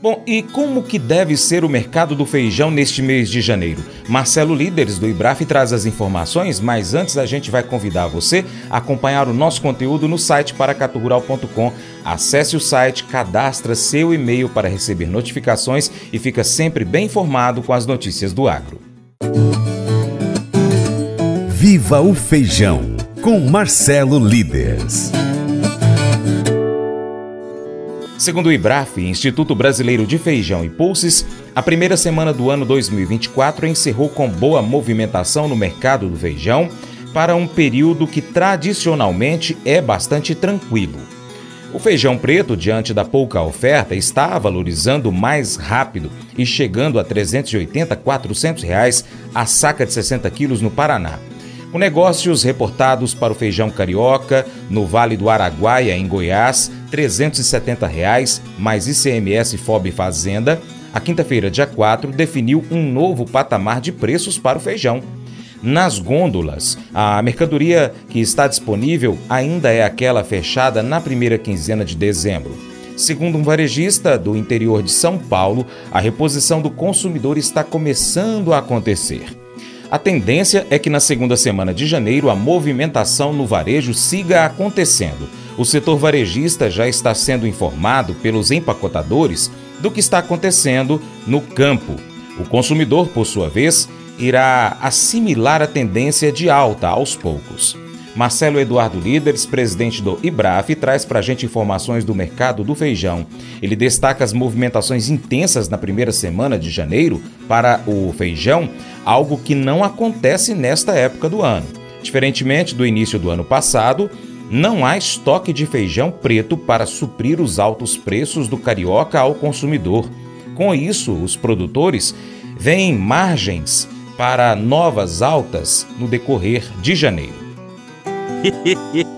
Bom, e como que deve ser o mercado do feijão neste mês de janeiro? Marcelo Líderes do IBRAF traz as informações, mas antes a gente vai convidar você a acompanhar o nosso conteúdo no site paracaturural.com. Acesse o site, cadastra seu e-mail para receber notificações e fica sempre bem informado com as notícias do agro. Viva o feijão com Marcelo Líderes. Segundo o IBRAF, Instituto Brasileiro de Feijão e Pulses, a primeira semana do ano 2024 encerrou com boa movimentação no mercado do feijão para um período que tradicionalmente é bastante tranquilo. O feijão preto, diante da pouca oferta, está valorizando mais rápido e chegando a R$ 380 a 400 reais a saca de 60 quilos no Paraná. Com negócios reportados para o feijão carioca no Vale do Araguaia, em Goiás, 370 reais, mais ICMS FOB Fazenda, a quinta-feira, dia 4, definiu um novo patamar de preços para o feijão. Nas gôndolas, a mercadoria que está disponível ainda é aquela fechada na primeira quinzena de dezembro. Segundo um varejista do interior de São Paulo, a reposição do consumidor está começando a acontecer. A tendência é que na segunda semana de janeiro a movimentação no varejo siga acontecendo. O setor varejista já está sendo informado pelos empacotadores do que está acontecendo no campo. O consumidor, por sua vez, irá assimilar a tendência de alta aos poucos. Marcelo Eduardo Líderes, presidente do IBRAF, traz para a gente informações do mercado do feijão. Ele destaca as movimentações intensas na primeira semana de janeiro para o feijão, algo que não acontece nesta época do ano. Diferentemente do início do ano passado, não há estoque de feijão preto para suprir os altos preços do carioca ao consumidor. Com isso, os produtores veem margens para novas altas no decorrer de janeiro. Hehehehe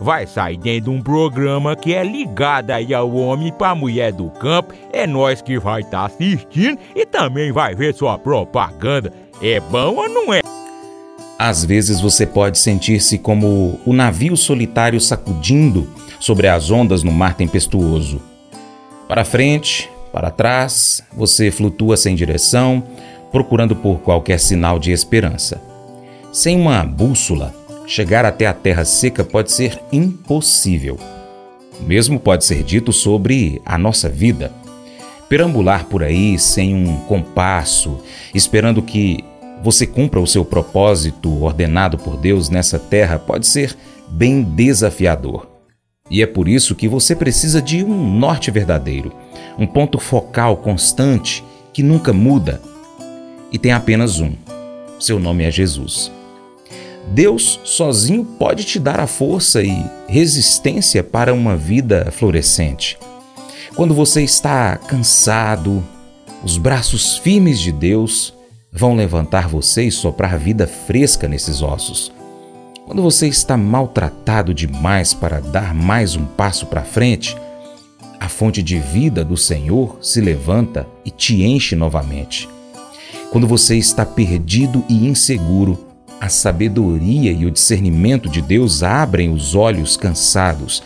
vai sair dentro de um programa que é ligado aí ao homem para a mulher do campo. É nós que vai estar tá assistindo e também vai ver sua propaganda. É bom ou não é? Às vezes você pode sentir-se como o navio solitário sacudindo sobre as ondas no mar tempestuoso. Para frente, para trás, você flutua sem direção, procurando por qualquer sinal de esperança. Sem uma bússola, chegar até a terra seca pode ser impossível. O mesmo pode ser dito sobre a nossa vida. Perambular por aí sem um compasso, esperando que você cumpra o seu propósito ordenado por Deus nessa terra pode ser bem desafiador. E é por isso que você precisa de um norte verdadeiro, um ponto focal constante que nunca muda. E tem apenas um: seu nome é Jesus. Deus sozinho pode te dar a força e resistência para uma vida florescente. Quando você está cansado, os braços firmes de Deus vão levantar você e soprar vida fresca nesses ossos. Quando você está maltratado demais para dar mais um passo para frente, a fonte de vida do Senhor se levanta e te enche novamente. Quando você está perdido e inseguro, a sabedoria e o discernimento de Deus abrem os olhos cansados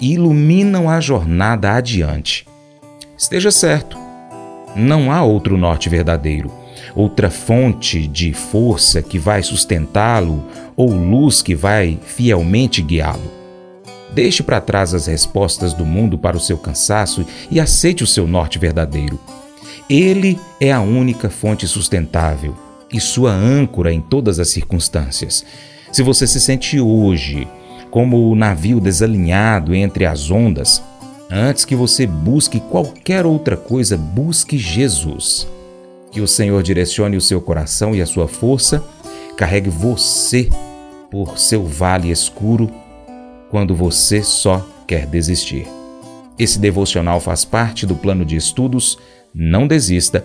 e iluminam a jornada adiante. Esteja certo, não há outro norte verdadeiro outra fonte de força que vai sustentá-lo ou luz que vai fielmente guiá-lo. Deixe para trás as respostas do mundo para o seu cansaço e aceite o seu norte verdadeiro. Ele é a única fonte sustentável e sua âncora em todas as circunstâncias. Se você se sente hoje como o navio desalinhado entre as ondas, antes que você busque qualquer outra coisa, busque Jesus. Que o Senhor direcione o seu coração e a sua força, carregue você por seu vale escuro quando você só quer desistir. Esse devocional faz parte do plano de estudos. Não desista